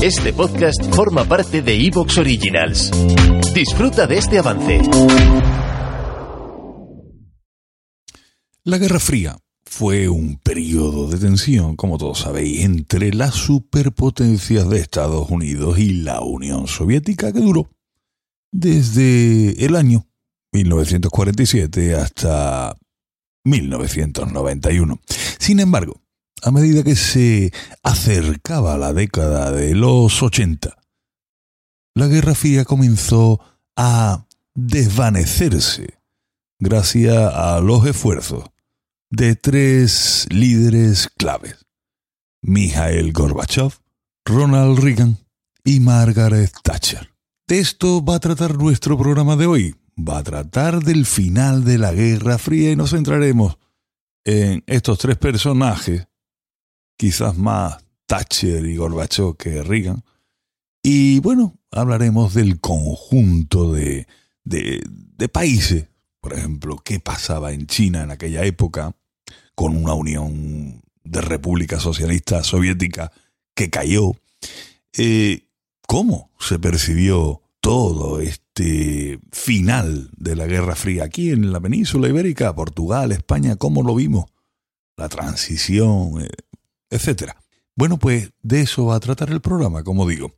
Este podcast forma parte de Evox Originals. Disfruta de este avance. La Guerra Fría fue un periodo de tensión, como todos sabéis, entre las superpotencias de Estados Unidos y la Unión Soviética que duró desde el año 1947 hasta 1991. Sin embargo, a medida que se acercaba la década de los 80, la Guerra Fría comenzó a desvanecerse gracias a los esfuerzos de tres líderes claves, Mikhail Gorbachev, Ronald Reagan y Margaret Thatcher. De esto va a tratar nuestro programa de hoy. Va a tratar del final de la Guerra Fría y nos centraremos en estos tres personajes quizás más Thatcher y Gorbachev que Reagan. Y bueno, hablaremos del conjunto de, de, países, por ejemplo, qué pasaba en China en aquella época, con una unión de República Socialista Soviética que cayó. Eh, ¿Cómo se percibió todo este final de la Guerra Fría aquí en la península ibérica, Portugal, España? ¿Cómo lo vimos? La transición, eh, etcétera. Bueno, pues de eso va a tratar el programa, como digo.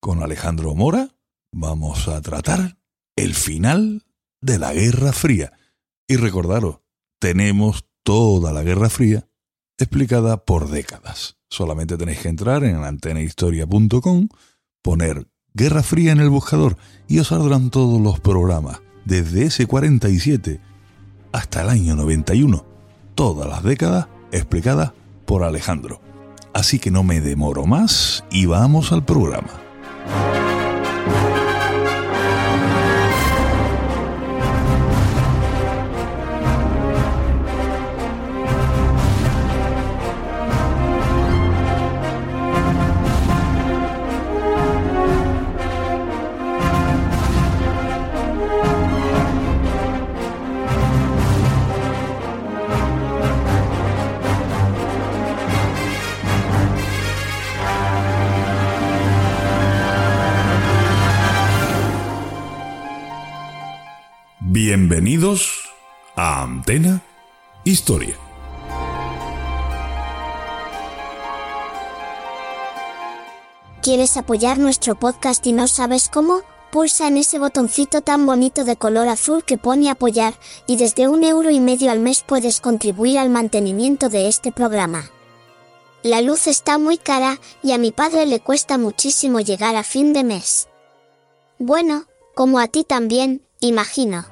Con Alejandro Mora vamos a tratar el final de la Guerra Fría. Y recordaros, tenemos toda la Guerra Fría explicada por décadas. Solamente tenéis que entrar en antenahistoria.com, poner Guerra Fría en el buscador y os saldrán todos los programas, desde ese 47 hasta el año 91. Todas las décadas explicadas por Alejandro. Así que no me demoro más y vamos al programa. Bienvenidos a Antena Historia. ¿Quieres apoyar nuestro podcast y no sabes cómo? Pulsa en ese botoncito tan bonito de color azul que pone apoyar, y desde un euro y medio al mes puedes contribuir al mantenimiento de este programa. La luz está muy cara, y a mi padre le cuesta muchísimo llegar a fin de mes. Bueno, como a ti también, imagino.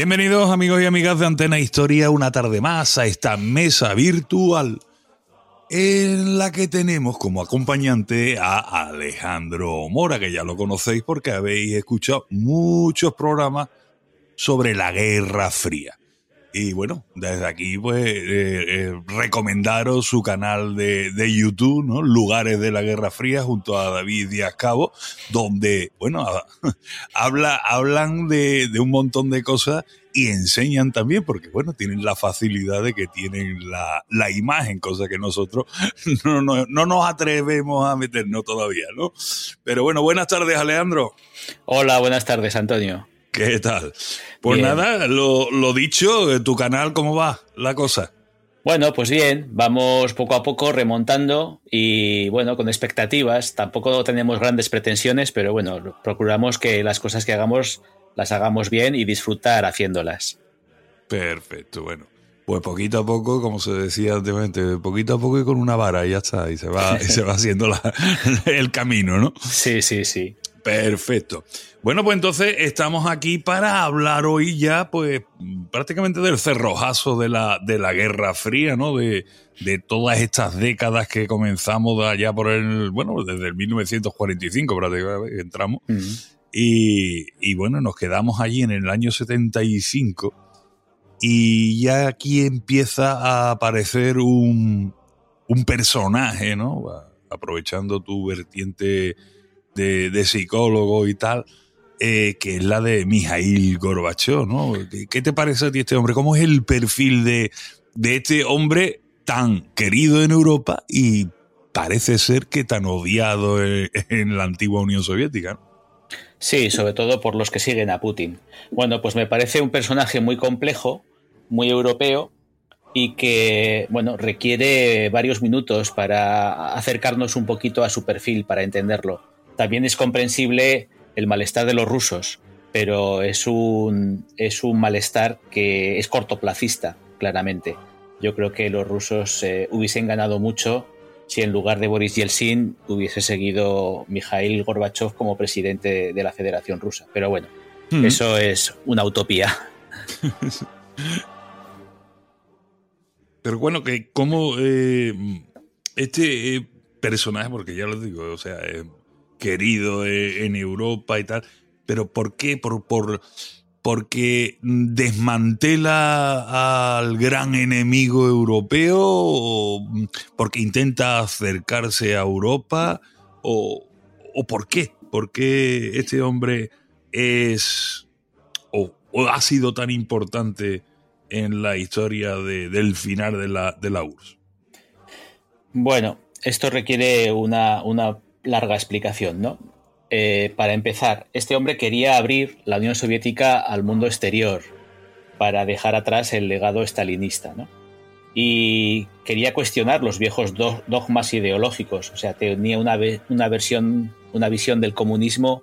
Bienvenidos amigos y amigas de Antena Historia una tarde más a esta mesa virtual en la que tenemos como acompañante a Alejandro Mora, que ya lo conocéis porque habéis escuchado muchos programas sobre la Guerra Fría. Y bueno, desde aquí pues eh, eh, recomendaros su canal de, de, YouTube, ¿no? Lugares de la Guerra Fría junto a David Díaz Cabo, donde, bueno, habla, hablan de, de, un montón de cosas y enseñan también, porque bueno, tienen la facilidad de que tienen la, la imagen, cosa que nosotros no, no, no nos atrevemos a meternos todavía, ¿no? Pero bueno, buenas tardes, Alejandro. Hola, buenas tardes, Antonio. ¿Qué tal? Pues bien. nada, lo, lo, dicho, tu canal, ¿cómo va la cosa? Bueno, pues bien, vamos poco a poco remontando y bueno, con expectativas. Tampoco tenemos grandes pretensiones, pero bueno, procuramos que las cosas que hagamos las hagamos bien y disfrutar haciéndolas. Perfecto, bueno. Pues poquito a poco, como se decía anteriormente, poquito a poco y con una vara y ya está, y se va, y se va haciendo la, el camino, ¿no? Sí, sí, sí. Perfecto. Bueno, pues entonces estamos aquí para hablar hoy ya, pues, prácticamente del cerrojazo de la, de la Guerra Fría, ¿no? De, de todas estas décadas que comenzamos allá por el, bueno, desde el 1945 prácticamente entramos. Uh -huh. y, y, bueno, nos quedamos allí en el año 75 y ya aquí empieza a aparecer un, un personaje, ¿no? Aprovechando tu vertiente de, psicólogo y tal, eh, que es la de Mijail Gorbachev, ¿no? ¿Qué, ¿Qué, te parece a ti este hombre? ¿Cómo es el perfil de, de este hombre tan querido en Europa y parece ser que tan odiado en, la antigua Unión Soviética? Sí, sobre todo por los que siguen a Putin. Bueno, pues me parece un personaje muy complejo, muy europeo, y que bueno requiere varios minutos para acercarnos un poquito a su perfil para entenderlo. También es comprensible el malestar de los rusos, pero es un, es un malestar que es cortoplacista, claramente. Yo creo que los rusos eh, hubiesen ganado mucho si en lugar de Boris Yeltsin hubiese seguido Mikhail Gorbachev como presidente de la Federación Rusa. Pero bueno, mm. eso es una utopía. Pero bueno, que como eh, este eh, personaje, porque ya lo digo, o sea, querido en Europa y tal, pero ¿por qué? Por, por, porque desmantela al gran enemigo europeo, o porque intenta acercarse a Europa, o, o por qué? ¿Por qué este hombre es o, ha sido tan importante en la historia de, del final de la, de la URSS? Bueno, esto requiere una, una larga explicación, ¿no? Eh, para empezar, este hombre quería abrir la Unión Soviética al mundo exterior para dejar atrás el legado estalinista, ¿no? Y quería cuestionar los viejos dogmas ideológicos, o sea, tenía una, una versión, una visión del comunismo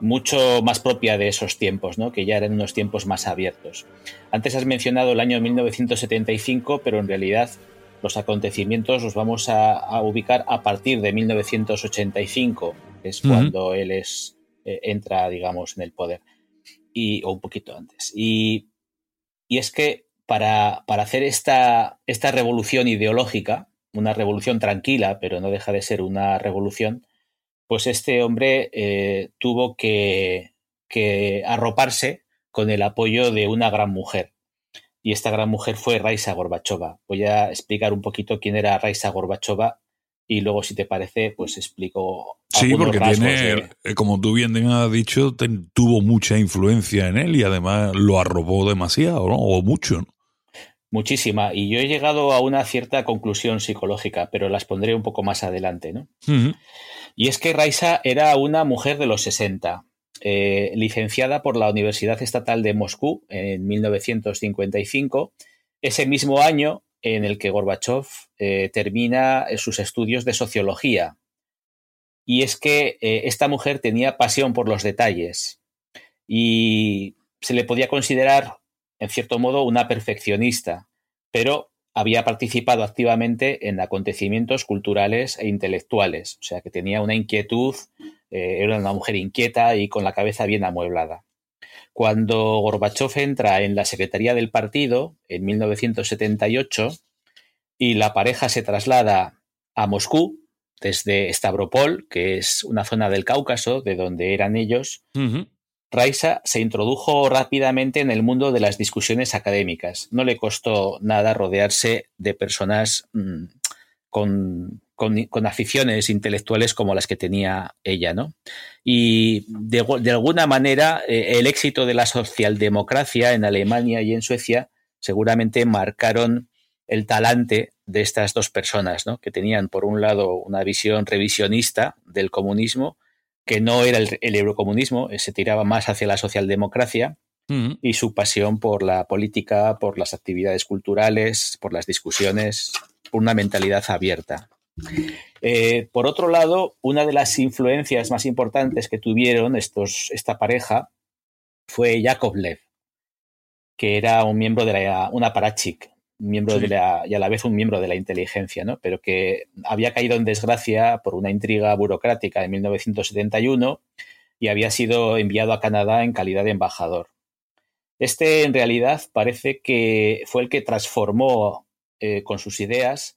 mucho más propia de esos tiempos, ¿no? que ya eran unos tiempos más abiertos. Antes has mencionado el año 1975, pero en realidad los acontecimientos los vamos a, a ubicar a partir de 1985, que es uh -huh. cuando él es, eh, entra, digamos, en el poder, y, o un poquito antes. Y, y es que para, para hacer esta, esta revolución ideológica, una revolución tranquila, pero no deja de ser una revolución, pues este hombre eh, tuvo que, que, arroparse con el apoyo de una gran mujer. Y esta gran mujer fue Raisa Gorbachova. Voy a explicar un poquito quién era Raisa Gorbachova y luego, si te parece, pues explico. Sí, porque tiene, de... Eh, como tú bien has dicho, ten, tuvo mucha influencia en él y además lo arropó demasiado, ¿no? O mucho, ¿no? Muchísima. Y yo he llegado a una cierta conclusión psicológica, pero las pondré un poco más adelante, ¿no? Uh -huh. Y es que Raisa era una mujer de los 60, eh, licenciada por la Universidad Estatal de Moscú en 1955, ese mismo año en el que Gorbachev eh, termina sus estudios de sociología. Y es que eh, esta mujer tenía pasión por los detalles y se le podía considerar, en cierto modo, una perfeccionista, pero había participado activamente en acontecimientos culturales e intelectuales, o sea que tenía una inquietud, eh, era una mujer inquieta y con la cabeza bien amueblada. Cuando Gorbachev entra en la Secretaría del Partido en 1978 y la pareja se traslada a Moscú desde Stavropol, que es una zona del Cáucaso, de donde eran ellos. Raisa se introdujo rápidamente en el mundo de las discusiones académicas. No le costó nada rodearse de personas mm, con, aficiones intelectuales como las que tenía ella, ¿no? Y de, alguna manera eh, el éxito de la socialdemocracia en Alemania y en Suecia seguramente marcaron el talante de estas dos personas, ¿no? que tenían por un lado una visión revisionista del comunismo, que no era el, eurocomunismo, eh, se tiraba más hacia la socialdemocracia, mm. y su pasión por la política, por las actividades culturales, por las discusiones, por una mentalidad abierta. Eh, por otro lado, una de las influencias más importantes que tuvieron estos, esta pareja fue Yakovlev, que era un miembro de la, una parachik, miembro de la, y a la vez un miembro de la inteligencia, ¿no? pero que había caído en desgracia por una intriga burocrática en 1971 y había sido enviado a Canadá en calidad de embajador. Este, en realidad, parece que fue el que transformó eh, con sus ideas